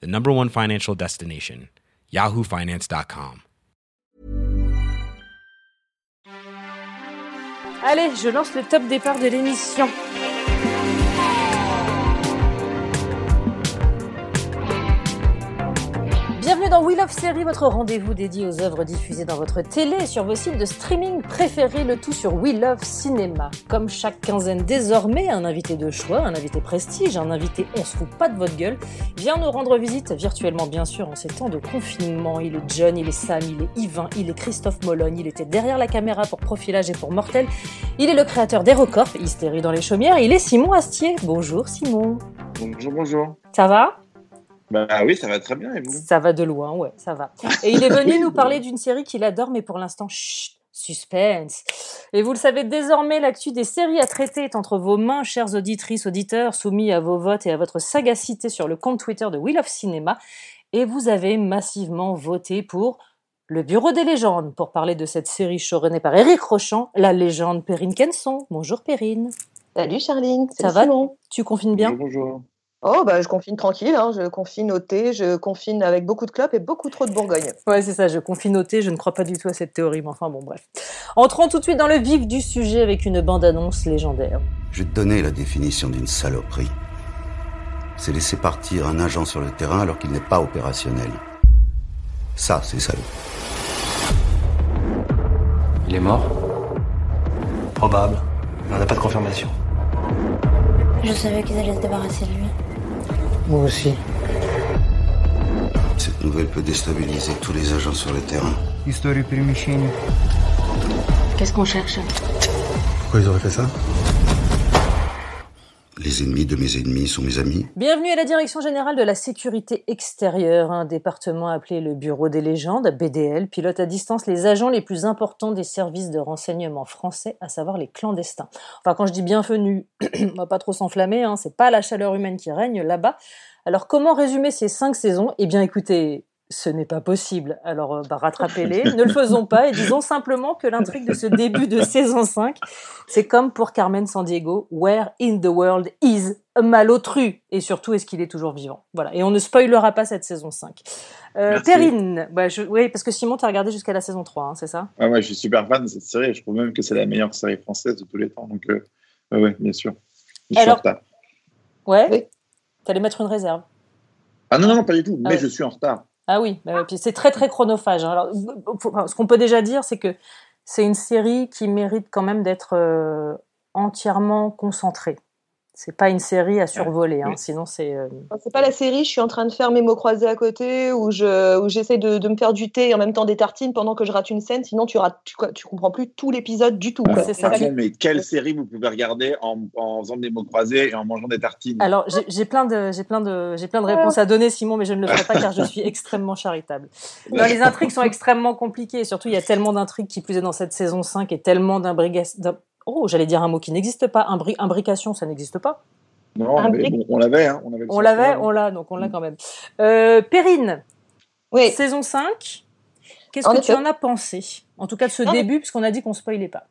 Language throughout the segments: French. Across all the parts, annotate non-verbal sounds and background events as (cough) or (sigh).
the number one financial destination, yahoofinance.com. Allez, je lance le top départ de l'émission. Bienvenue dans We Love Série, votre rendez-vous dédié aux œuvres diffusées dans votre télé et sur vos sites de streaming préférés, le tout sur We Love Cinéma. Comme chaque quinzaine désormais, un invité de choix, un invité prestige, un invité on se fout pas de votre gueule, vient nous rendre visite, virtuellement bien sûr, en ces temps de confinement. Il est John, il est Sam, il est Yvain, il est Christophe Mologne, il était derrière la caméra pour Profilage et pour Mortel. Il est le créateur d'Hérocorp, Hystérie dans les chaumières, il est Simon Astier. Bonjour Simon. Bonjour, bonjour. Ça va? Bah oui, ça va très bien et vous? Ça va de loin, ouais, ça va. Et il est (laughs) venu nous parler d'une série qu'il adore, mais pour l'instant, chut, suspense. Et vous le savez désormais, l'actu des séries à traiter est entre vos mains, chères auditrices, auditeurs, soumis à vos votes et à votre sagacité sur le compte Twitter de Wheel of Cinema. Et vous avez massivement voté pour le Bureau des légendes pour parler de cette série showrunnée par Eric Rochant, la légende Perrine Kenson. Bonjour Perrine. Salut Charline, Ça va? Tu confines bien? Bonjour, bonjour. Oh bah je confine tranquille, hein. je confine au thé, je confine avec beaucoup de clopes et beaucoup trop de Bourgogne. Ouais, c'est ça, je confine au thé, je ne crois pas du tout à cette théorie, mais enfin bon, bref. Entrons tout de suite dans le vif du sujet avec une bande-annonce légendaire. Je vais te donner la définition d'une saloperie. C'est laisser partir un agent sur le terrain alors qu'il n'est pas opérationnel. Ça, c'est salaud. Il est mort? Probable. On n'a pas de confirmation. Je savais qu'ils allaient se débarrasser de lui. Moi aussi. Cette nouvelle peut déstabiliser tous les agents sur le terrain. Histoire Qu'est-ce qu'on cherche? Pourquoi ils auraient fait ça? Ennemis de mes ennemis sont mes amis. Bienvenue à la Direction Générale de la Sécurité Extérieure, un département appelé le Bureau des légendes, BDL, pilote à distance les agents les plus importants des services de renseignement français, à savoir les clandestins. Enfin, quand je dis bienvenue, (clears throat) on va pas trop s'enflammer, hein, c'est pas la chaleur humaine qui règne là-bas. Alors, comment résumer ces cinq saisons? Eh bien, écoutez, ce n'est pas possible. Alors, euh, bah, rattrapez-les, ne le faisons pas et disons simplement que l'intrigue de ce début de saison 5, c'est comme pour Carmen Sandiego, Where in the world is a malotru? Et surtout, est-ce qu'il est toujours vivant? Voilà, et on ne spoilera pas cette saison 5. Euh, Merci. Perrine, bah, je- oui, parce que Simon, t'as regardé jusqu'à la saison 3, hein, c'est ça? Ah ouais, je suis super fan de cette série. Je trouve même que c'est la meilleure série française de tous les temps. Donc, euh, ouais, ouais, bien sûr. Je suis Alors- en retard. Ouais Oui. T'allais mettre une réserve Ah non, non, pas du tout. Ah mais ouais. je suis en retard. Ah oui, bah ouais, puis c'est très très chronophage. hein. Alors, ce qu'on peut déjà dire, c'est que c'est une série qui mérite quand même d'être euh, entièrement concentrée. C'est pas une série à survoler, hein, sinon c'est. euh, C'est pas la série, je suis en train de faire mes mots croisés à côté où je où j'essaie de, de me faire du thé et en même temps des tartines pendant que je rate une scène, sinon tu rates tu, quoi, tu comprends plus tout l'épisode du tout. quoi. ça. Pardon, mais quelle série vous pouvez regarder en, en faisant des mots croisés et en mangeant des tartines? Alors j'ai j'ai plein de j'ai plein de j'ai plein de réponses à donner, Simon, mais je ne le ferai pas car je (laughs) suis extrêmement charitable. Non, les intrigues sont extrêmement compliquées et surtout il y a tellement d'intrigues qui plus est dans cette saison 5 et tellement d'imbrications. Oh, j'allais dire un mot qui n'existe pas. Imbri- imbrication, ça n'existe pas. Non, Un mais bon, on l'avait. Hein, on avait le On l'avait, on l'a, donc on l'a quand même. Euh, Perrine, Oui. saison 5, qu'est-ce En que tu en as pensé En tout cas de ce Non, mais- début, puisqu'on a dit qu'on spoilait pas?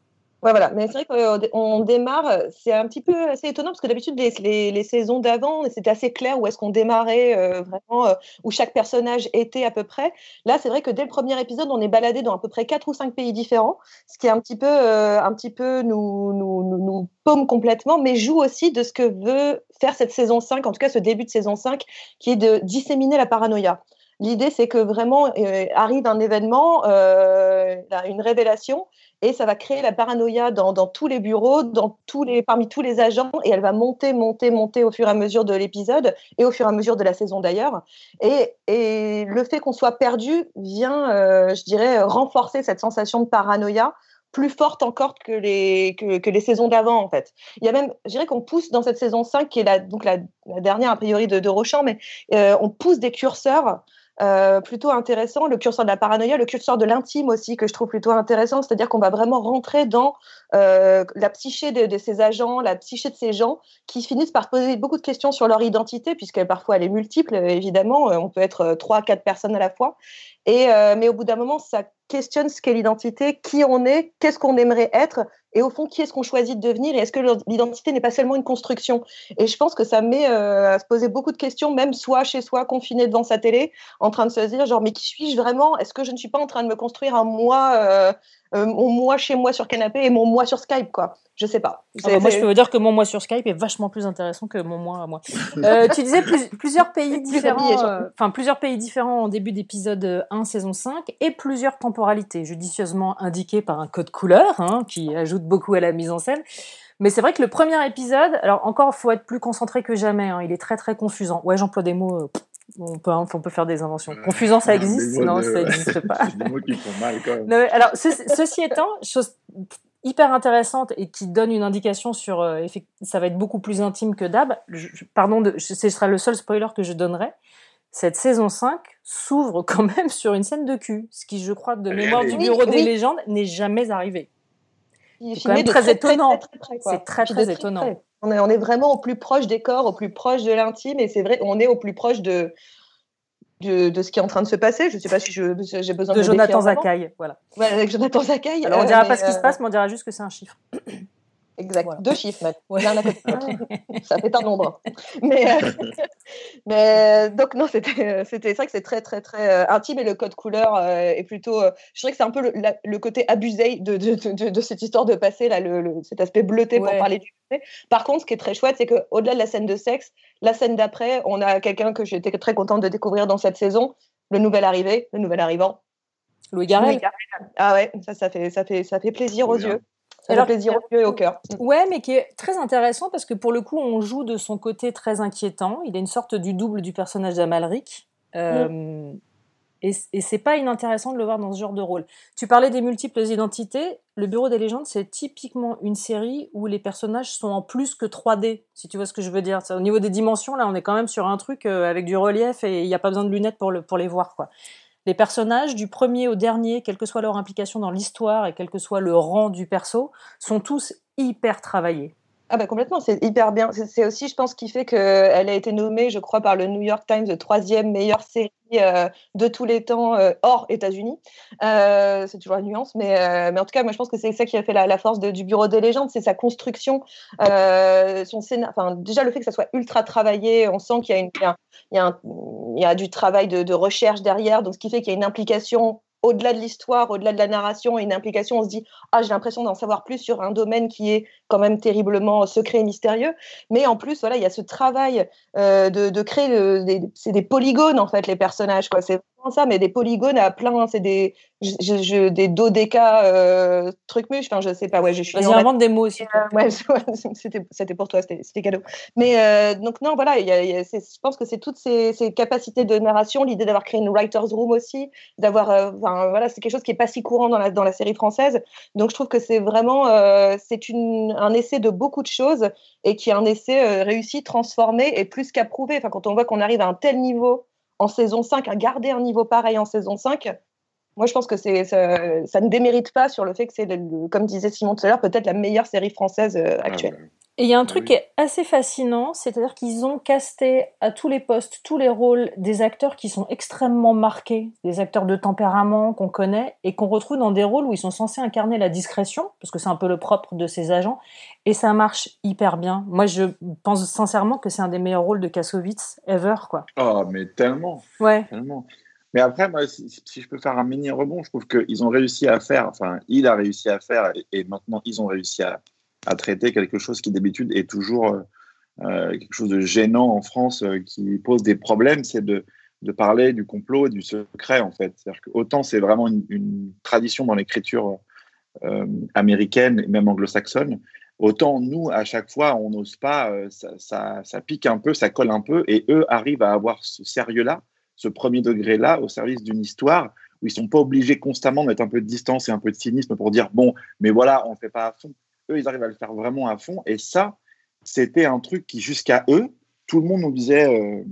Voilà. Mais c'est vrai qu'on démarre, c'est un petit peu assez étonnant parce que d'habitude, les, les, les saisons d'avant, c'était assez clair où est-ce qu'on démarrait euh, vraiment, euh, où chaque personnage était à peu près. Là, c'est vrai que dès le premier épisode, on est baladé dans à peu près quatre ou cinq pays différents, ce qui est un petit peu, euh, un petit peu nous, nous, nous, nous paume complètement, mais joue aussi de ce que veut faire cette saison 5, en tout cas ce début de saison 5, qui est de disséminer la paranoïa. L'idée, c'est que vraiment euh, arrive un événement, euh, une révélation, et ça va créer la paranoïa dans, tous les bureaux, dans tous les, parmi tous les agents, et elle va monter, monter, monter au fur et à mesure de l'épisode et au fur et à mesure de la saison d'ailleurs. Et, le fait qu'on soit perdu vient, euh, je dirais, renforcer cette sensation de paranoïa plus forte encore que les, que, les saisons d'avant, en fait. Il y a même, je dirais qu'on pousse dans cette saison 5, qui est la, donc la, dernière, a priori, de, de mais euh, on pousse des curseurs euh, plutôt intéressant, le curseur de la paranoïa, le curseur de l'intime aussi, que je trouve plutôt intéressant, c'est-à-dire qu'on va vraiment rentrer dans euh, la psyché de, ces agents, la psyché de ces gens qui finissent par poser beaucoup de questions sur leur identité, puisque parfois elle est multiple, évidemment, on peut être trois, quatre personnes à la fois, et, euh, mais au bout d'un moment, ça questionne ce qu'est l'identité, qui on est, qu'est-ce qu'on aimerait être, et au fond, qui est-ce qu'on choisit de devenir, et est-ce que l'identité n'est pas seulement une construction? Et je pense que ça met euh, à se poser beaucoup de questions, même soi chez soi, confiné devant sa télé, en train de se dire, genre, mais qui suis-je vraiment? Est-ce que je ne suis pas en train de me construire un moi euh, euh, mon moi chez moi sur canapé et mon moi sur Skype, quoi. Je sais pas. Ah bah, moi, je peux vous dire que mon moi sur Skype est vachement plus intéressant que mon moi à moi. (laughs) Euh, tu disais plusieurs pays différents, euh, enfin plusieurs pays différents en début d'épisode 1, saison 5, et plusieurs temporalités, judicieusement indiquées par un code couleur, hein, qui ajoute beaucoup à la mise en scène. Mais c'est vrai que le premier épisode, alors encore, faut être plus concentré que jamais. Hein, il est très très confusant. Ouais, j'emploie des mots. On peut, on peut faire des inventions. Confusant, ça existe? Non, ça n'existe pas. des mots qui font mal, quand même. Non, alors, ceci étant, chose hyper intéressante et qui donne une indication sur euh, ça va être beaucoup plus intime que d'hab. Pardon, de, ce sera le seul spoiler que je donnerai. Cette saison 5 s'ouvre (laughs) quand même sur une scène de cul, ce qui, je crois, de mémoire du Bureau des légendes, n'est jamais arrivé. C'est quand même très, étonnant. C'est très, très, étonnant. On est, on est vraiment au plus proche des corps, au plus proche de l'intime, et c'est vrai, on est au plus proche de, de, ce qui est en train de se passer. Je ne sais pas si j'ai besoin de. De Jonathan Zakaï, voilà. avec Jonathan Zakaï. Alors, on ne dira pas ce qui se euh, passe, mais on dira juste que c'est un chiffre. (clears throat) Exact. Deux chiffres, (laughs) ça fait un nombre. Mais, euh, (laughs) mais donc, non, c'était, c'était vrai que c'est très, très, très euh, intime et le code couleur est plutôt. je dirais que c'est un peu le, côté abusé de, de, de, cette histoire de passer, là, le, cet aspect bleuté pour parler du Par contre, ce qui est très chouette, c'est qu'au-delà de la scène de sexe, la scène d'après, on a quelqu'un que j'étais très contente de découvrir dans cette saison, le nouvel arrivé, le nouvel arrivant. Louis Garrel. Ah ouais, ça, ça, fait, ça, fait, ça fait plaisir aux yeux. Fait plaisir yeux et au cœur. Ouais, mais qui est très intéressant parce que pour le coup, on joue de son côté très inquiétant. Il a une sorte du double du personnage d'Amalric. Euh, mm. Et, et c'est pas inintéressant de le voir dans ce genre de rôle. Tu parlais des multiples identités. Le Bureau des légendes, c'est typiquement une série où les personnages sont en plus que 3D, si tu vois ce que je veux dire. Au niveau des dimensions, là, on est quand même sur un truc euh, avec du relief et il n'y a pas besoin de lunettes pour, le, pour les voir, quoi. Les personnages, du premier au dernier, quelle que soit leur implication dans l'histoire et quel que soit le rang du perso, sont tous hyper travaillés. Ah bah complètement, c'est hyper bien. C'est aussi, je pense, qui fait qu'elle a été nommée, je crois, par le New York Times troisième meilleure série euh, de tous les temps euh, hors États-Unis. Euh, c'est toujours la nuance, mais, mais en tout cas, moi, je pense que c'est ça qui a fait la, force du Bureau des légendes, c'est sa construction, son Enfin, déjà le fait que ça soit ultra travaillé, on sent qu'il y a une, il y a, du travail de, de recherche derrière, donc ce qui fait qu'il y a une implication au-delà de l'histoire, au-delà de la narration une implication, on se dit ah j'ai l'impression d'en savoir plus sur un domaine qui est quand même terriblement secret et mystérieux. Mais en plus voilà il y a ce travail euh, de, créer des, c'est des polygones en fait les personnages quoi. C'est ça, mais des polygones à plein, c'est des, je, des dodéca euh, trucs muches, enfin je sais pas, ouais, je suis. Vas-y, invente des mots aussi. Euh, ouais, (laughs) c'était pour toi, c'était cadeau. Mais euh, donc non, voilà, y a, y a, je pense que c'est toutes ces, ces, capacités de narration, l'idée d'avoir créé une writers room aussi, d'avoir, enfin voilà, c'est quelque chose qui est pas si courant dans la dans la série française. Donc je trouve que c'est vraiment, c'est un essai de beaucoup de choses et qui est un essai réussi, transformé et plus qu'approuvé. Enfin quand on voit qu'on arrive à un tel niveau en saison 5, à garder un niveau pareil en saison 5, moi je pense que c'est ça, ça, ne démérite pas sur le fait que c'est, comme disait Simon tout à l'heure, peut-être la meilleure série française euh, ah, actuelle. Et il y a un truc qui est assez fascinant, c'est-à-dire qu'ils ont casté à tous les postes, tous les rôles, des acteurs qui sont extrêmement marqués, des acteurs de tempérament qu'on connaît et qu'on retrouve dans des rôles où ils sont censés incarner la discrétion, parce que c'est un peu le propre de ces agents, et ça marche hyper bien. Moi, je pense sincèrement que c'est un des meilleurs rôles de Kassovitz ever, quoi. Oh, mais tellement. Ouais. Tellement. Mais après, moi, si, je peux faire un mini rebond, je trouve qu'ils ont réussi à faire, enfin, il a réussi à faire, et maintenant ils ont réussi à à traiter quelque chose qui d'habitude est toujours euh, euh, quelque chose de gênant en France, euh, qui pose des problèmes, c'est de, parler du complot et du secret en fait. Autant c'est vraiment une, tradition dans l'écriture américaine et même anglo-saxonne, autant nous à chaque fois on n'ose pas, ça, pique un peu, ça colle un peu, et eux arrivent à avoir ce sérieux-là ce premier degré-là au service d'une histoire où ils sont pas obligés constamment de mettre un peu de distance et un peu de cynisme pour dire bon, mais voilà, on ne fait pas à fond. Eux, ils arrivent à le faire vraiment à fond. Et ça, c'était un truc qui, jusqu'à eux, tout le monde nous disait. Euh,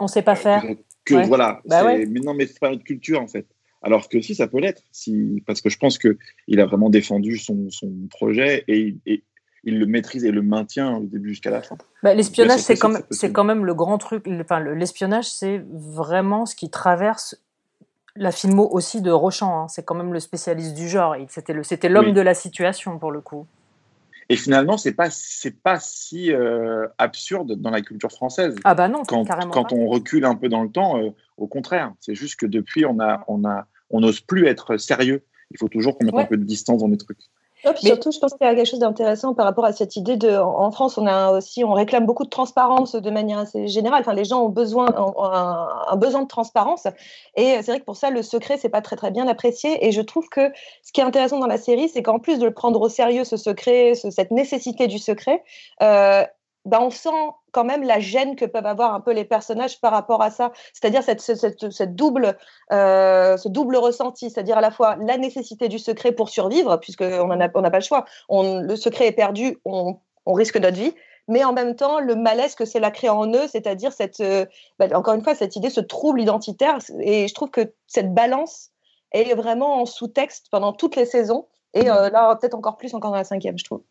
on ne sait pas faire. Que, voilà, bah mais non, mais c'est pas notre culture en fait. Alors que si, ça peut l'être, si, parce que je pense qu'il a vraiment défendu son, son projet et, et, il le maîtrise et le maintient du début jusqu'à la fin. Bah, l'espionnage, c'est quand, même, quand même le grand truc. Enfin, l'espionnage, c'est vraiment ce qui traverse la filmo aussi de Rochant. Hein. C'est quand même le spécialiste du genre. C'était l'homme de la situation pour le coup. Et finalement, c'est pas c'est pas si euh, absurde dans la culture française. Ah bah non, quand, carrément quand on recule un peu dans le temps, euh, au contraire, c'est juste que depuis, on a on a on n'ose plus être sérieux. Il faut toujours qu'on mette un peu de distance dans les trucs. Surtout, je pense qu'il y a quelque chose d'intéressant par rapport à cette idée de. En France, on a aussi, on réclame beaucoup de transparence de manière assez générale. Enfin, les gens ont besoin, un, besoin de transparence, et c'est vrai que pour ça, le secret, c'est pas très très bien apprécié. Et je trouve que ce qui est intéressant dans la série, c'est qu'en plus de le prendre au sérieux, ce secret, cette nécessité du secret, euh, bah, on sent quand même la gêne que peuvent avoir un peu les personnages par rapport à ça. C'est-à-dire cette, double, euh, ce double ressenti, c'est-à-dire à la fois la nécessité du secret pour survivre, puisqu'on n'a on pas le choix. Le secret est perdu, on, risque notre vie, mais en même temps, le malaise que c'est la créer en eux, c'est-à-dire euh, bah, encore une fois, cette idée, ce trouble identitaire. Et je trouve que cette balance est vraiment en sous-texte pendant toutes les saisons. Et euh, là, peut-être encore plus encore dans la cinquième, je trouve.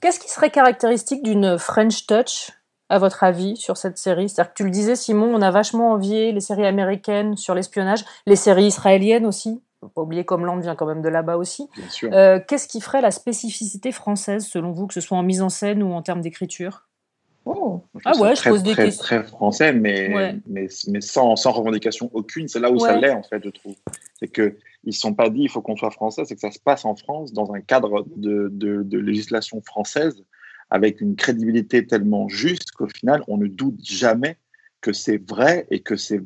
Qu'est-ce qui serait caractéristique d'une French Touch, à votre avis, sur cette série? C'est-à-dire que tu le disais, Simon, on a vachement envié les séries américaines sur l'espionnage, les séries israéliennes aussi. Faut pas oublier qu'Homeland vient quand même de là-bas aussi. Euh, qu'est-ce qui ferait la spécificité française, selon vous, que ce soit en mise en scène ou en termes d'écriture? Oh, ah ouais, je pose des questions. Très français, mais, mais, mais, sans, sans revendication aucune. C'est là où ça l'est, en fait, je trouve. C'est qu'ils ne sont pas dit il faut qu'on soit français, c'est que ça se passe en France, dans un cadre de, de, de législation française, avec une crédibilité tellement juste qu'au final, on ne doute jamais que c'est vrai et que c'est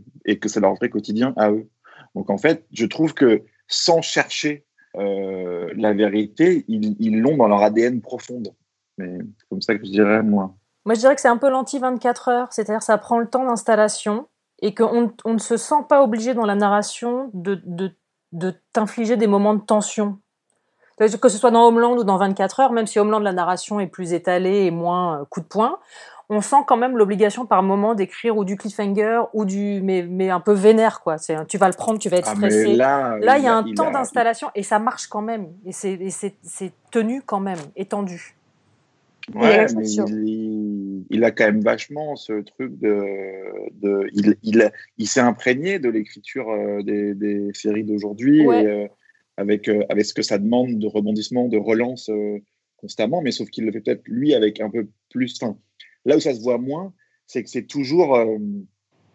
leur vrai quotidien à eux. Donc, en fait, je trouve que sans chercher euh, la vérité, ils l'ont dans leur ADN profonde. Mais c'est comme ça que je dirais, moi. Moi, je dirais que c'est un peu l'anti-24 heures, c'est-à-dire ça prend le temps d'installation et qu'on on ne se sent pas obligé dans la narration de, de, de t'infliger des moments de tension. Que ce soit dans Homeland ou dans 24 heures, même si Homeland, la narration est plus étalée et moins euh, coup de poing, on sent quand même l'obligation par moment d'écrire ou du cliffhanger ou du mais, mais un peu vénère quoi. C'est tu vas le prendre, tu vas être ah, stressé. là, il y a un temps d'installation et ça marche quand même et c'est tenu quand même, étendu. Ouais, mais il, il, a quand même vachement ce truc de. de il il, il s'est imprégné de l'écriture euh, des, des, séries d'aujourd'hui euh, avec, euh, avec ce que ça demande de rebondissement, de relance constamment, mais sauf qu'il le fait peut-être lui avec un peu plus. Enfin, là où ça se voit moins, c'est que c'est toujours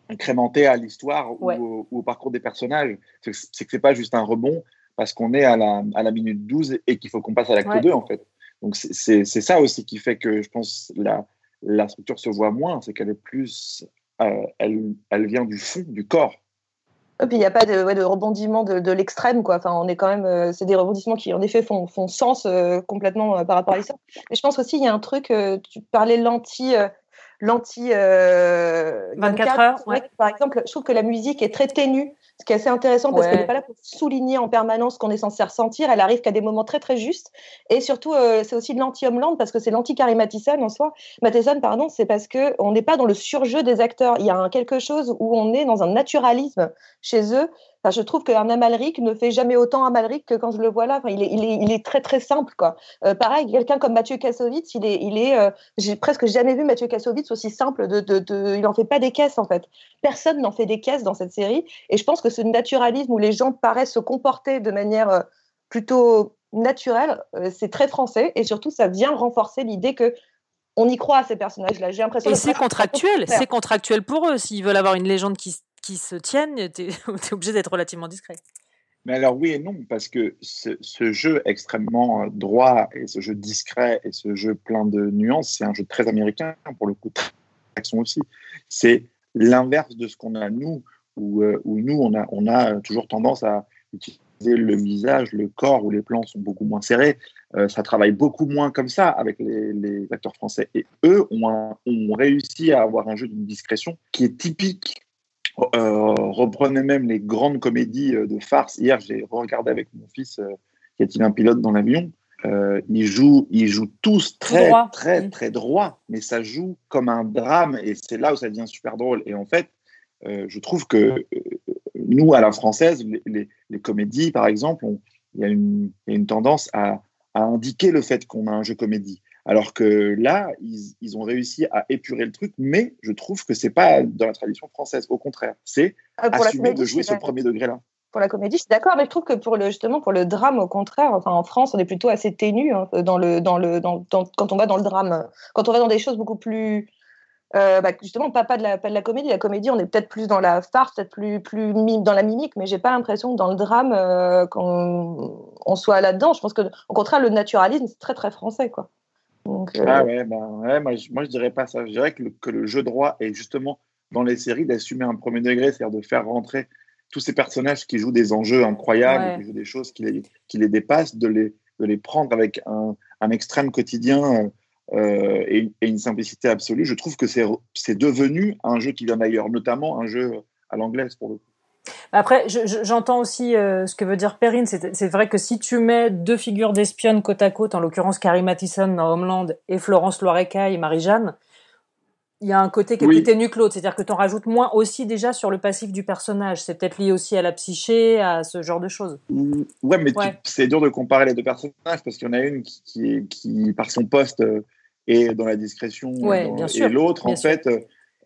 incrémenté à l'histoire ou, au parcours des personnages. C'est que c'est pas juste un rebond parce qu'on est à la, à la minute 12 et qu'il faut qu'on passe à l'acte 2 en fait. Donc c'est ça aussi qui fait que je pense la, la structure se voit moins, c'est qu'elle est plus, euh, elle, elle, vient du fond, du corps. Et puis il n'y a pas de, ouais, de rebondissement de, de l'extrême, quoi. Enfin, on est quand même, euh, c'est des rebondissements qui en effet font, font sens euh, complètement par rapport à ça. Mais je pense aussi il y a un truc, tu parlais l'anti l'anti 24 heures. Par exemple, je trouve que la musique est très ténue ce qui est assez intéressant parce qu'elle n'est pas là pour souligner en permanence qu'on est censé ressentir. Elle arrive qu'à des moments très très justes. Et surtout, euh, c'est aussi de l'anti-Homeland parce que c'est l'anti-Carrie Mathison en soi. Mathison, pardon, c'est parce qu'on n'est pas dans le surjeu des acteurs. Il y a quelque chose où on est dans un naturalisme chez eux je trouve qu'un Amalric ne fait jamais autant Amalric que quand je le vois là. il, est, il, est, il, est, très très simple quoi. Euh, pareil, quelqu'un comme Mathieu Kassovitz, il est, il est, euh, j'ai presque jamais vu Mathieu Kassovitz aussi simple. De, de, de il en fait pas des caisses en fait. Personne n'en fait des caisses dans cette série. Et je pense que ce naturalisme où les gens paraissent se comporter de manière euh, plutôt naturelle, c'est très français. Et surtout, ça vient renforcer l'idée que on y croit à ces personnages-là. J'ai l'impression. Et c'est contractuel, c'est contractuel pour eux. S'ils veulent avoir une légende qui, qui se tiennent, tu es, (laughs) obligé d'être relativement discret. Mais alors oui et non, parce que ce, jeu extrêmement droit et ce jeu discret et ce jeu plein de nuances, c'est un jeu très américain pour le coup, action aussi. C'est l'inverse de ce qu'on a nous, où, euh, nous on a, a toujours tendance à utiliser le visage, le corps, où les plans sont beaucoup moins serrés. Euh, ça travaille beaucoup moins comme ça avec les, acteurs français. Et eux ont, ont réussi à avoir un jeu d'une discrétion qui est typique euh, reprenait même les grandes comédies euh, de farce. Hier, j'ai regardé avec mon fils euh, Y a-t-il un pilote dans l'avion? Euh, ils, jouent, ils jouent tous très, droit. très, Mm. très droit, mais ça joue comme un drame et c'est là où ça devient super drôle. Et en fait, euh, je trouve que euh, nous, à la française, les, les- les comédies, par exemple, on- il y, a une- il y a une tendance à, à indiquer le fait qu'on a un jeu comédie. Alors que là, ils, ils ont réussi à épurer le truc, mais je trouve que c'est pas dans la tradition française. Au contraire, c'est Euh, assumer comédie, de jouer ce premier degré-là. pour la comédie, je suis d'accord, mais je trouve que pour le justement pour le drame, au contraire, enfin en France, on est plutôt assez ténu hein, dans le dans le dans, dans- quand on va dans le drame, quand on va dans des choses beaucoup plus euh, bah, justement pas pas de la pas de la comédie. La comédie, on est peut-être plus dans la farce, peut-être plus plus dans la mimique, mais j'ai pas l'impression que dans le drame euh, qu'on on soit là-dedans. Je pense que au contraire, le naturalisme c'est très très français quoi. Donc, euh, Ah ouais, ben ouais, moi, je, moi je dirais pas ça. Je dirais que le, que le jeu de roi est justement dans les séries d'assumer un premier degré, c'est-à-dire de faire rentrer tous ces personnages qui jouent des enjeux incroyables, Ouais. qui jouent des choses qui les, qui les dépassent, de les, de les prendre avec un, un extrême quotidien euh, et, une- et une simplicité absolue. Je trouve que c'est c'est devenu un jeu qui vient d'ailleurs, notamment un jeu à l'anglaise pour le coup. Après, je- je- j'entends aussi euh, ce que veut dire Perrine. C'est vrai que si tu mets deux figures d'espionnes côte à côte, en l'occurrence Carrie Mathison dans Homeland et Florence Loireca et Marie-Jeanne, il y a un côté qui est Oui. plus ténu que l'autre. C'est-à-dire que tu en rajoutes moins aussi déjà sur le passif du personnage. C'est peut-être lié aussi à la psyché, à ce genre de choses. Mm, Ouais, mais Ouais. c'est dur de comparer les deux personnages parce qu'il y en a une qui, qui, est- qui, par son poste, euh, est dans la discrétion Ouais, dans- bien sûr, et l'autre, en sûr. fait,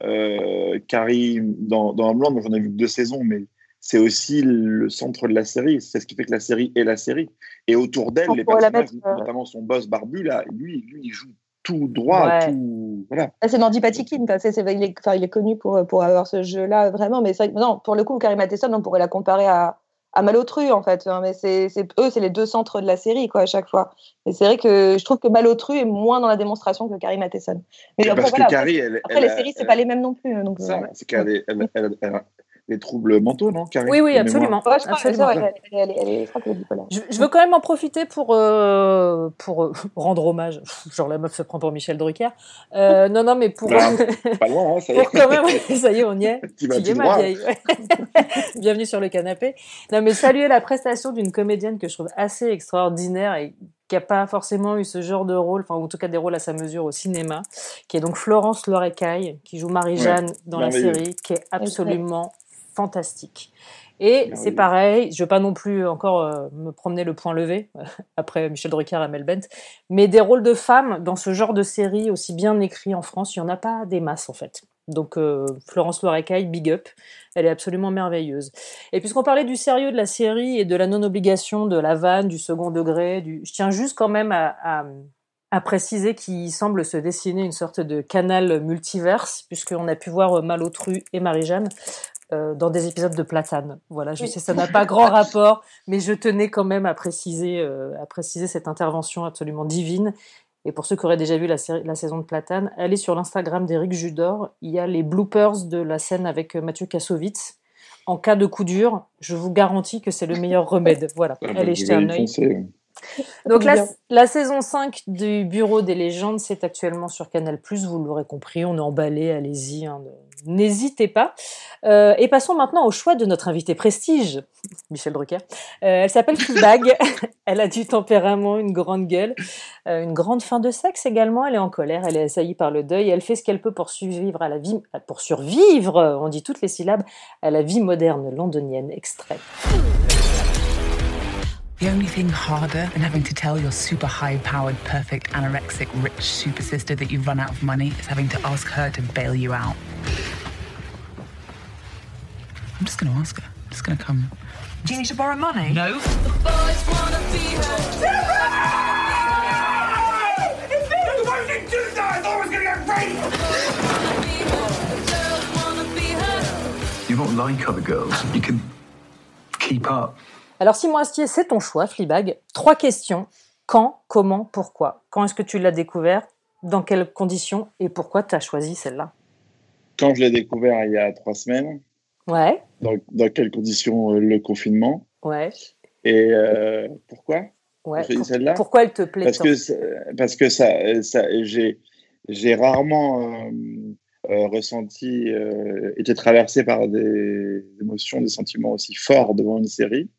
euh, Carrie, dans, dans Homeland, j'en ai vu deux saisons, mais c'est aussi le centre de la série. C'est ce qui fait que la série est la série. Et autour d'elle, les personnages, mettre, euh, notamment son boss barbu, là, lui, lui, il joue tout droit, Ouais. tout. Voilà. Ah, C'est Mandy quoi. C'est- il, est, enfin, il est connu pour, pour avoir ce jeu-là, vraiment. Mais c'est vrai que- non, pour le coup, Carrie Matheson, on pourrait la comparer à, à Malotru, en fait. hein, mais c'est c'est- eux, c'est les deux centres de la série, quoi, à chaque fois. Et c'est vrai que je trouve que Malotru est moins dans la démonstration que Carrie Matheson. Mais après, parce voilà, que Carrie, elle, après, elle les séries, c'est pas les mêmes non plus. hein, Donc, c'est qu'elle elle, elle- des troubles mentaux, non, Oui, oui, absolument. ouais, je absolument. vrai, elle, elle, elle, veux quand même en profiter pour, euh, pour euh, (laughs) rendre hommage. (laughs) Genre la meuf se prend pour Michel Drucker. Euh, non, non, mais pour, Ah, (laughs) Pas loin, hein, ça y est. pour quand même, ça y est, on y est. Tu Tu y es, ma vieille. Bienvenue sur le canapé. Non, mais saluer la prestation d'une comédienne que je trouve assez extraordinaire et qui n'a pas forcément eu ce genre de rôle, enfin, ou en tout cas des rôles à sa mesure au cinéma, qui est donc Florence Loirecaille, qui joue Marie-Jeanne dans la série, qui est absolument fantastique. Et c'est Merveilleux. pareil, je veux pas non plus encore euh, me promener le point levé, (laughs) après Michel Drucker et Mel Bent, mais des rôles de femmes dans ce genre de série aussi bien écrit en France, il n'y en a pas des masses en fait. Donc euh, Florence Loirecaille, big up, elle est absolument merveilleuse. Et puisqu'on parlait du sérieux de la série et de la non-obligation de la vanne, du second degré, du... je tiens juste quand même à, à, à préciser qu'il semble se dessiner une sorte de canal multiverse, puisqu'on a pu voir euh, Malotru et Marie-Jeanne euh, dans des épisodes de Platane. Voilà, je sais, ça n'a pas grand (laughs) rapport, mais je tenais quand même à préciser, euh, à préciser cette intervention absolument divine. Et pour ceux qui auraient déjà vu la, série, la saison de Platane, allez sur l'Instagram d'Éric Judor. Il y a les bloopers de la scène avec euh, Mathieu Kassovitz. En cas de coup dur, je vous garantis que c'est le meilleur remède. Voilà, Ah, bah, allez je jeter un œil. (laughs) Donc la, saison 5 du Bureau des légendes, c'est actuellement sur Canal+, vous l'aurez compris, on est emballé, allez-y, hein, n'hésitez pas. Euh, et passons maintenant au choix de notre invité prestige, Michel Drucker. Euh, elle s'appelle Fleabag, (laughs) elle a du tempérament, une grande gueule, euh, une grande fin de sexe également, elle est en colère, elle est assaillie par le deuil, elle fait ce qu'elle peut pour survivre à la vie, pour survivre, on dit toutes les syllabes, à la vie moderne londonienne, extrait. The only thing harder than having to tell your super high powered, perfect, anorexic, rich super sister that you've run out of money is having to ask her to bail you out. I'm just gonna ask her. I'm just gonna come. Do you need to borrow money? No. (laughs) You're not like other girls. You can keep up. Alors Simon Astier, c'est ton choix, Fleabag. Trois questions. Quand, comment, pourquoi? Quand est-ce que tu l'as découvert? Dans quelles conditions? Et pourquoi tu as choisi celle-là? Quand je l'ai découvert il y a trois semaines, Ouais, dans, dans quelles conditions euh, le confinement. Ouais, et euh, pourquoi? Ouais. Pour- celle-là. Pourquoi elle te plaît Parce que, parce que ça, ça j'ai, j'ai rarement euh, ressenti, été traversé par des émotions, des sentiments aussi forts devant une série.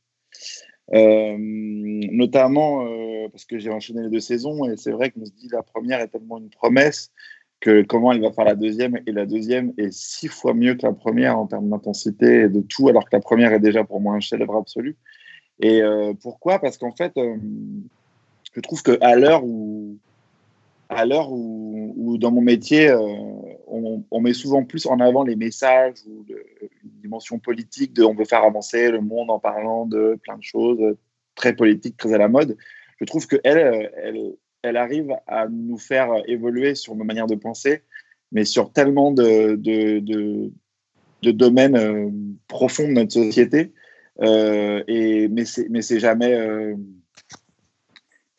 Notamment parce que j'ai enchaîné les deux saisons et c'est vrai qu'on se dit la première est tellement une promesse que comment elle va faire la deuxième et la deuxième est six fois mieux que la première en termes d'intensité et de tout alors que la première est déjà pour moi un chef-d'œuvre absolu. Et pourquoi? Parce qu'en fait, je trouve qu'à l'heure où à l'heure où, dans mon métier, euh, on, met souvent plus en avant les messages ou une dimension politique de on veut faire avancer le monde en parlant de plein de choses très politiques, très à la mode. Je trouve qu'elle, elle, elle arrive à nous faire évoluer sur nos manières de penser, mais sur tellement de, de, de, domaines euh, profonds de notre société. Euh, et, mais c'est, mais c'est jamais,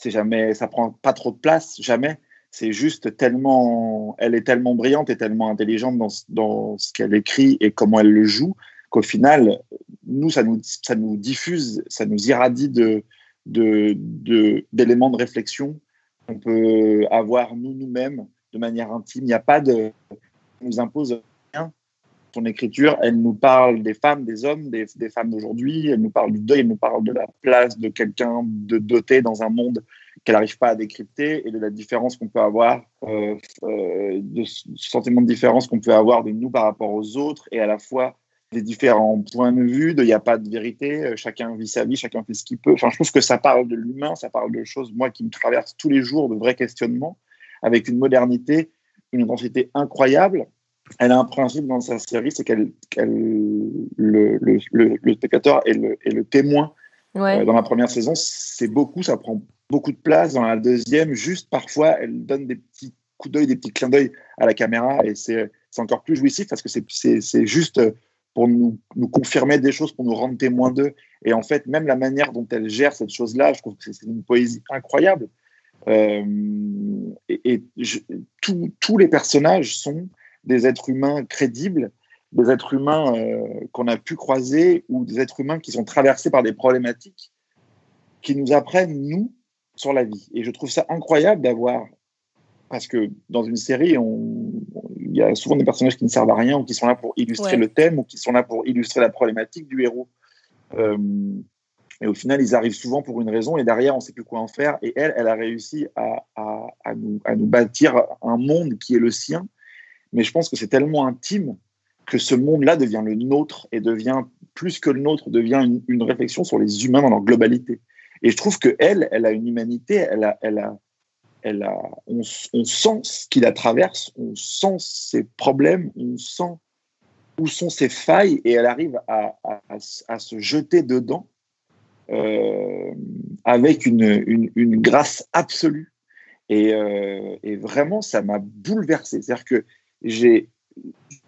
jamais, ça prend pas trop de place, jamais c'est juste tellement, elle est tellement brillante et tellement intelligente dans, dans ce qu'elle écrit et comment elle le joue qu'au final, nous ça, nous, ça nous diffuse, ça nous irradie de, d'éléments de, de, réflexion qu'on peut avoir nous, nous-mêmes, de manière intime. Il n'y a pas de, nous impose rien. Son écriture, elle nous parle des femmes, des hommes, des, des femmes d'aujourd'hui. Elle nous parle du deuil, elle nous parle de la place de quelqu'un de doté dans un monde qu'elle n'arrive pas à décrypter et de la différence qu'on peut avoir, euh, euh, de ce sentiment de différence qu'on peut avoir de nous par rapport aux autres et à la fois des différents points de vue, il n'y a pas de vérité, euh, chacun vit sa vie, chacun fait ce qu'il peut. Enfin, je trouve que ça parle de l'humain, ça parle de choses, moi, qui me traversent tous les jours, de vrais questionnements, avec une modernité, une intensité incroyable. Elle a un principe dans sa série, c'est qu'elle, le, le, le, spectateur est le, est le témoin. dans la première saison, c'est beaucoup, ça prend beaucoup de place. Dans la deuxième, juste parfois, elle donne des petits coups d'œil, des petits clins d'œil à la caméra et c'est encore plus jouissif parce que c'est juste pour nous, confirmer des choses, pour nous rendre témoins d'eux. Et en fait, même la manière dont elle gère cette chose-là, je trouve que c'est une poésie incroyable. Euh, et, tous les personnages sont des êtres humains crédibles, des êtres humains euh, qu'on a pu croiser ou des êtres humains qui sont traversés par des problématiques qui nous apprennent, nous, sur la vie. Et je trouve ça incroyable d'avoir, parce que dans une série, il y a souvent des personnages qui ne servent à rien ou qui sont là pour illustrer le thème ou qui sont là pour illustrer la problématique du héros. Euh, et au final, ils arrivent souvent pour une raison et derrière, on ne sait plus quoi en faire. Et elle, elle a réussi à, à, à, nous, à nous bâtir un monde qui est le sien. Mais je pense que c'est tellement intime que ce monde-là devient le nôtre et devient plus que le nôtre, devient une, une réflexion sur les humains dans leur globalité. Et je trouve que elle, elle a une humanité, elle a, elle a, elle a, on, sent ce qui la traverse, on sent ses problèmes, on sent où sont ses failles, et elle arrive à, à, se jeter dedans euh, avec une, une, grâce absolue. Et, euh, et vraiment, ça m'a bouleversé. C'est-à-dire que j'ai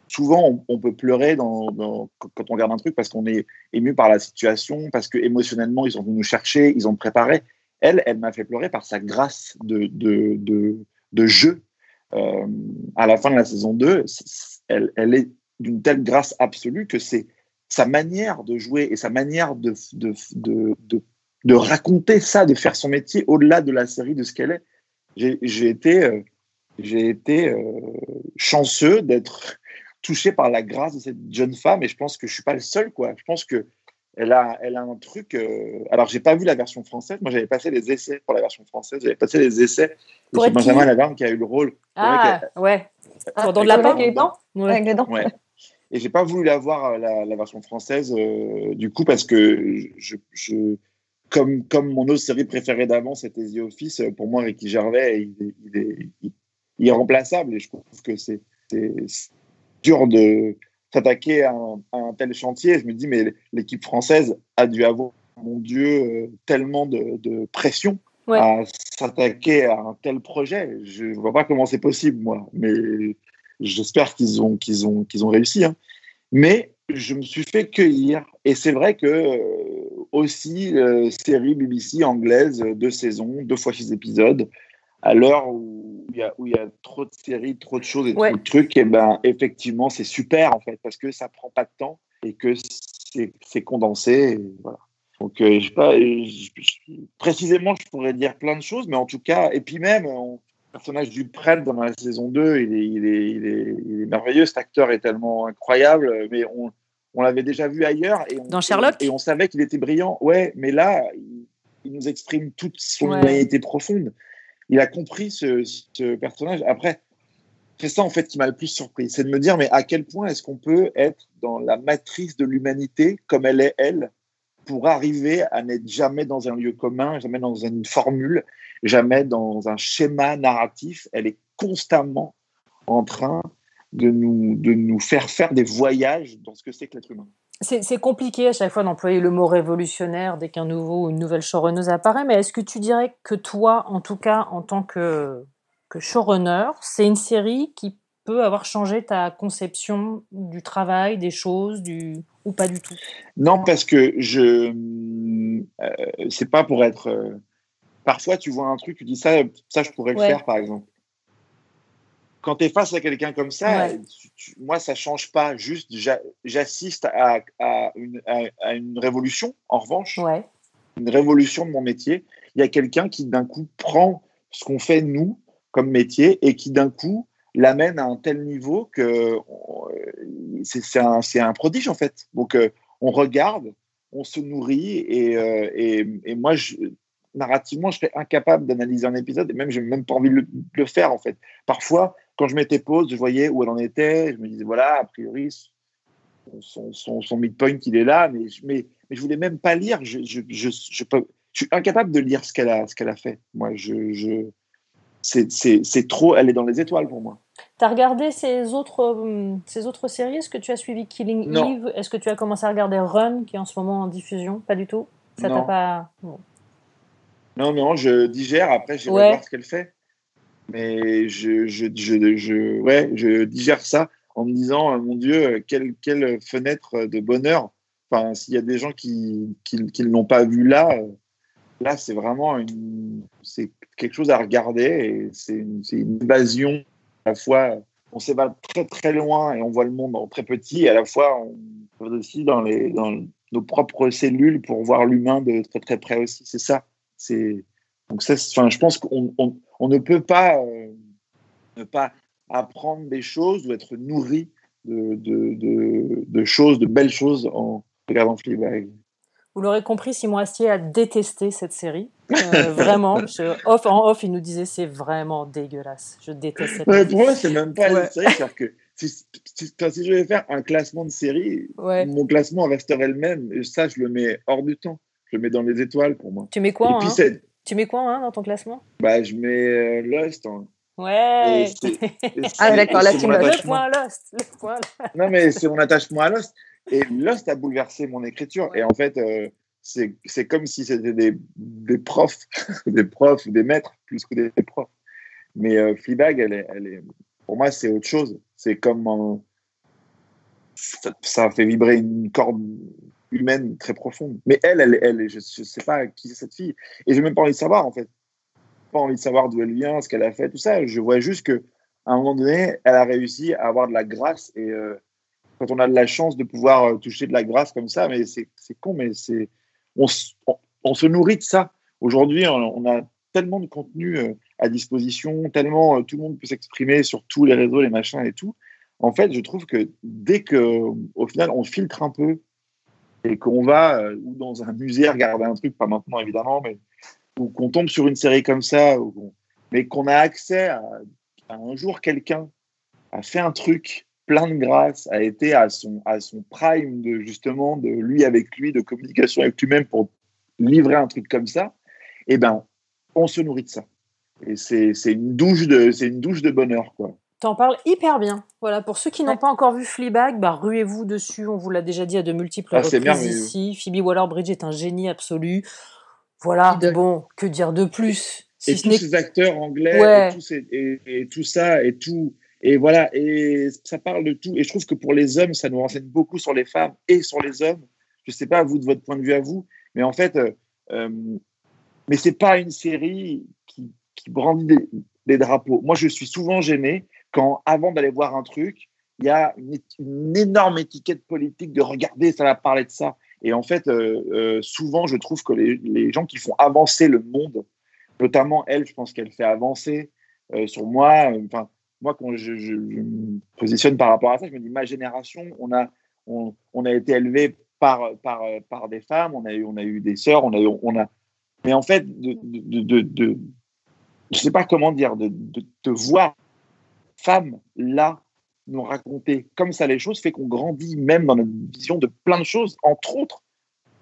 souvent, on, peut pleurer quand on regarde un truc parce qu'on est ému par la situation, parce que émotionnellement, ils sont venus nous chercher, ils ont préparé. Elle, elle m'a fait pleurer par sa grâce de, jeu. Euh, à la fin de la saison 2, elle, est d'une telle grâce absolue que c'est sa manière de jouer et sa manière de, raconter ça, de faire son métier au-delà de la série, de ce qu'elle est. J'ai été, euh, euh, chanceux d'être touché par la grâce de cette jeune femme et je pense que je suis pas le seul quoi. Je pense que elle a, elle a un truc. Euh... Alors j'ai pas vu la version française. Moi j'avais passé les essais pour la version française. J'avais passé les essais. Pour Benjamin Lavarne qui a eu le rôle. Ah ouais. Ah, de la avec les dents? Avec les dents. Ouais. Et j'ai pas voulu la voir euh, la, la version française euh, du coup parce que je, je, comme comme mon autre série préférée d'avant c'était The Office. Pour moi Ricky Gervais il il est, il est irremplaçable et je trouve que c'est dur de s'attaquer à, un tel chantier. Je me dis, mais l'équipe française a dû avoir, mon Dieu, euh, tellement de, pression à s'attaquer à un tel projet. Je ne vois pas comment c'est possible, moi, mais j'espère qu'ils ont, qu'ils ont, qu'ils ont réussi. Hein. Mais je me suis fait cueillir. Et c'est vrai que euh, aussi, euh, série BBC anglaise, deux saisons, deux fois six épisodes, à l'heure où il y, a, où il y a trop de séries, trop de choses et trop de trucs, et ben effectivement, c'est super en fait, parce que ça prend pas de temps et que c'est condensé. voilà. Donc, euh, pas, précisément, je pourrais dire plein de choses, mais en tout cas, et puis même, personnage du prêtre dans la saison 2, il est, il est, il est, il est merveilleux. Cet acteur est tellement incroyable, mais on, on l'avait déjà vu ailleurs. Et on, Dans Sherlock? Et on savait qu'il était brillant. Ouais, mais là, il, nous exprime toute son Ouais. humanité profonde. Il a compris ce, personnage. Après, c'est ça en fait qui m'a le plus surpris. C'est de me dire, mais à quel point est-ce qu'on peut être dans la matrice de l'humanité comme elle est, elle, pour arriver à n'être jamais dans un lieu commun, jamais dans une formule, jamais dans un schéma narratif. Elle est constamment en train de nous, de nous faire faire des voyages dans ce que c'est que l'être humain. C'est compliqué à chaque fois d'employer le mot révolutionnaire dès qu'un nouveau ou une nouvelle showrunneuse apparaît, mais est-ce que tu dirais que toi, en tout cas, en tant que, que showrunner, c'est une série qui peut avoir changé ta conception du travail, des choses, du... ou pas du tout? Non, parce que je. Euh, c'est pas pour être. euh, parfois, tu vois un truc, tu dis ça, ça je pourrais le faire, par exemple. Quand tu es face à quelqu'un comme ça, Ouais. tu- tu- moi, ça change pas. Juste, j'a- j'assiste à, à une, à- à une révolution, en revanche, Ouais. une révolution de mon métier. Il y a quelqu'un qui, d'un coup, prend ce qu'on fait, nous, comme métier, et qui, d'un coup, l'amène à un tel niveau que c'est un, prodige, en fait. Donc, euh, on regarde, on se nourrit, et, euh, et, et moi, je, narrativement, je serais incapable d'analyser un épisode, et même, j'ai même pas envie de le, de le faire, en fait. Parfois, quand je mettais pause, je voyais où elle en était, je me disais, voilà, a priori, son, son, son midpoint, il est là, mais, je- mais, mais je voulais même pas lire. Je, je, je, je, peux, je suis incapable de lire ce qu'elle a, ce qu'elle a fait. Moi, je, c'est, trop, elle est dans les étoiles pour moi. T'as regardé ces autres, hum, ces autres séries? Est-ce que tu as suivi Killing Non. Eve? Est-ce que tu as commencé à regarder Run, qui est en ce moment en diffusion? Pas du tout? Ça t'a Non. pas... Bon. Non, non, je digère, après, j'irai Ouais. voir ce qu'elle fait. Mais je, je, je, ouais, je digère ça en me disant, euh, mon Dieu, quelle, quelle fenêtre de bonheur. Enfin, s'il y a des gens qui, ne l'ont pas vu là, euh, là, c'est vraiment une, quelque chose à regarder c'est une, c'est une évasion. À la fois, on s'évade très très loin et on voit le monde en très petit, et à la fois, on va aussi dans, les, dans nos propres cellules pour voir l'humain de très très près aussi. C'est ça. C'est donc ça. c'est- Enfin, je pense qu'on on, on ne peut pas euh, ne pas apprendre des choses ou être nourri de, de, de, de choses, de belles choses en regardant Fleabag. Vous l'aurez compris, Simon Astier a détesté cette série. Euh, (laughs) vraiment. Je- off, en off, il nous disait c'est vraiment dégueulasse. Je déteste cette série. pour moi, c'est même pas Ouais. une série, c'est-à-dire que si, si, si je vais faire un classement de série, Ouais. mon classement resterait le même. Et ça, je le mets hors du temps. Je le mets dans les étoiles pour moi. Tu mets quoi Et hein? puis, c'est- Tu mets quoi hein, dans ton classement? Bah, je mets euh, Lost. hein. Ouais. Et c'est- et (laughs) Ah, d'accord, là, tu Le attachement. point Lost. Le point Lost. Non, mais c'est mon attachement à Lost. Et Lost a bouleversé mon écriture. Ouais. Et en fait, euh, c'est c'est comme si c'était des, des profs, (laughs) des profs ou des maîtres plus que des profs. Mais euh, Fleabag, elle est, elle est, pour moi, c'est autre chose. C'est comme ça, ça fait vibrer une corde humaine très profonde. Mais elle, elle, elle je ne sais pas qui c'est cette fille. Et j'ai même pas envie de savoir, en fait. Pas envie de savoir d'où elle vient, ce qu'elle a fait, tout ça. Je vois juste que à un moment donné, elle a réussi à avoir de la grâce. Et euh, quand on a de la chance de pouvoir euh, toucher de la grâce comme ça, mais c'est con, mais c'est on, on, se nourrit de ça. Aujourd'hui, on, a tellement de contenu euh, à disposition, tellement tout le monde peut s'exprimer sur tous les réseaux, les machins et tout. En fait, je trouve que dès que, au final, on filtre un peu et qu'on va euh, ou dans un musée regarder un truc, pas maintenant évidemment, mais ou qu'on tombe sur une série comme ça, mais qu'on a accès à, un jour quelqu'un a fait un truc plein de grâce, a été à son, prime de justement de lui avec lui, de communication avec lui-même pour livrer un truc comme ça, eh ben, on se nourrit de ça. Et c'est une douche de, une douche de bonheur, quoi. T'en parles hyper bien. Voilà, pour ceux qui n'ont Ouais. pas encore vu Fleabag, bah, ruez-vous dessus. On vous l'a déjà dit à de multiples Ah, reprises ici. Phoebe Waller-Bridge est un génie absolu. Voilà, bon, que dire de plus Si et ce tous ces acteurs anglais Ouais. et, tous ces- et- et tout ça et tout et voilà et ça parle de tout et je trouve que pour les hommes ça nous renseigne beaucoup sur les femmes et sur les hommes je sais pas vous de votre point de vue à vous mais en fait euh, euh, mais c'est pas une série qui, qui brandit des, des drapeaux moi je suis souvent gêné quand avant d'aller voir un truc il y a une, énorme étiquette politique de regarder ça va parler de ça et en fait euh, euh, souvent je trouve que les, les gens qui font avancer le monde notamment elle, je pense qu'elle fait avancer sur moi. Enfin, moi, quand je, me positionne par rapport à ça, je me dis ma génération, on a, on, a été élevé par, par, par des femmes, on a eu, on a eu des sœurs, on a, on a. Mais en fait, de, de, de, je sais pas comment dire, de, te voir femme là nous raconter comme ça les choses fait qu'on grandit même dans notre vision de plein de choses, entre autres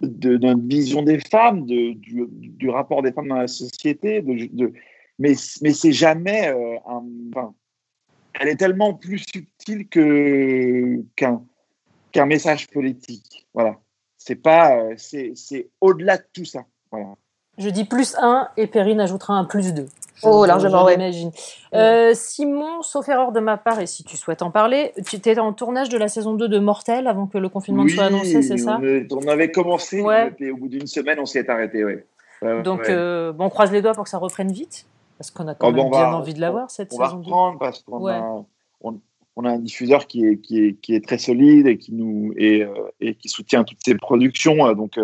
de, notre vision des femmes, de, du, rapport des femmes dans la société. De, mais mais c'est jamais euh. Enfin, elle est tellement plus subtile que qu'un qu'un message politique. Voilà. C'est pas. Euh, c'est au-delà de tout ça. Voilà. Je dis plus 1 et Perrine ajoutera un plus 2. Oh, largement, ouais. Imagine. Euh, Simon, sauf erreur de ma part, et si tu souhaites en parler, tu étais en tournage de la saison 2 de Mortel avant que le confinement ne soit annoncé, c'est ça? On avait commencé, et au bout d'une semaine, on s'est arrêté, oui. Donc, euh, bon, on croise les doigts pour que ça reprenne vite, parce qu'on a quand oh, même bien envie de l'avoir cette on saison. On va reprendre parce qu'on a, on, a un diffuseur qui est, qui est, qui est très solide et qui, nous, et, euh, et qui soutient toutes ces productions. donc,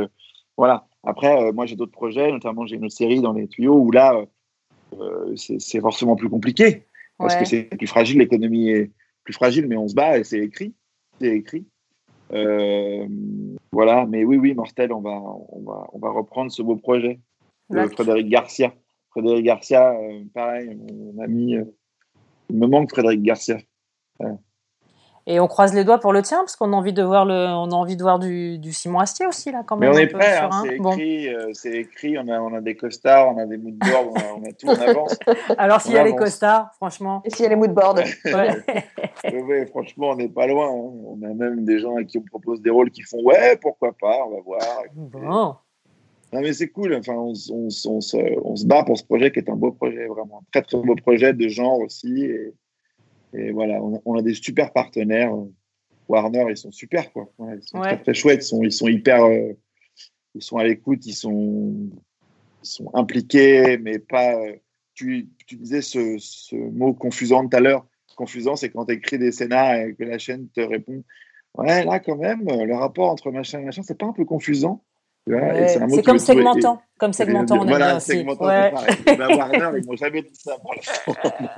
voilà. Après, moi, j'ai d'autres projets, notamment j'ai une autre série dans les tuyaux où là, euh, c'est forcément plus compliqué parce que c'est plus fragile, l'économie est plus fragile, mais on se bat et c'est écrit. C'est écrit. Euh, voilà, mais oui, oui, Mortel, on va, on va, on va reprendre ce beau projet de Frédéric Garcia. Frédéric Garcia, euh, pareil, mon ami. il me manque Frédéric Garcia. Et on croise les doigts pour le tien, parce qu'on a envie de voir, le, on a envie de voir du, du Simon Astier aussi, là, quand même. Mais on est prêt, hein, c'est écrit, euh, c'est écrit on, a, on a des costards, on a des moodboards, on, a, on a tout en avance. (laughs) Alors, s'il y a les costards, franchement. Et s'il y a les moodboards. (laughs) (laughs) ouais. franchement, on n'est pas loin. Hein. On a même des gens à qui on propose des rôles qui font Ouais, pourquoi pas, on va voir. Bon. Non, mais c'est cool. Enfin, on, on, on, se, on, se, bat pour ce projet qui est un beau projet, vraiment. Un très, très beau projet de genre aussi. Et et voilà, on, a des super partenaires. Warner, ils sont super, quoi. ils sont très, très chouettes. Ils sont, ils sont hyper. Euh, ils sont à l'écoute, ils sont, ils sont impliqués, mais pas. Euh, tu, tu, disais ce, ce mot confusant tout à l'heure. Confusant, c'est quand tu écris des scénarios et que la chaîne te répond Ouais, là, quand même, le rapport entre machin et machin, c'est pas un peu confusant? C'est comme segmentant. Comme segmentant, on voilà, aussi. Segmentant, ouais. ben, Warner, (laughs) ils m'ont jamais dit ça pour l'instant. (laughs)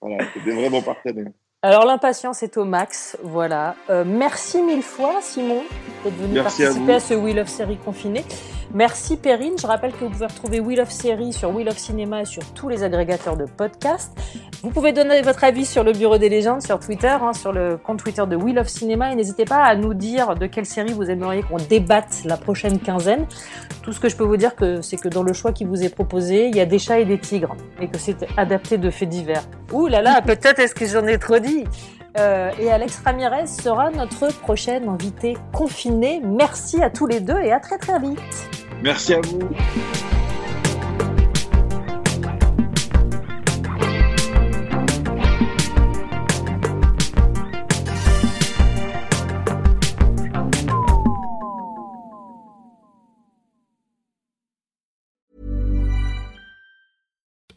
voilà, c'était vraiment partenaire. Alors l'impatience est au max, voilà. Euh, merci mille fois Simon d'être venu participer à, ce Wheel of Series confiné. Merci Perrine, je rappelle que vous pouvez retrouver Wheel of Series sur Wheel of Cinéma et sur tous les agrégateurs de podcasts. Vous pouvez donner votre avis sur le Bureau des légendes sur Twitter, hein, sur le compte Twitter de Wheel of Cinéma et n'hésitez pas à nous dire de quelle série vous aimeriez qu'on débatte la prochaine quinzaine. Tout ce que je peux vous dire c'est que dans le choix qui vous est proposé, il y a des chats et des tigres et que c'est adapté de faits divers. Ouh là là, (laughs) peut-être est-ce que j'en ai trop dit euh, et Alex Ramirez sera notre prochaine invité confiné. Merci à tous les deux et à très très vite. Merci à vous.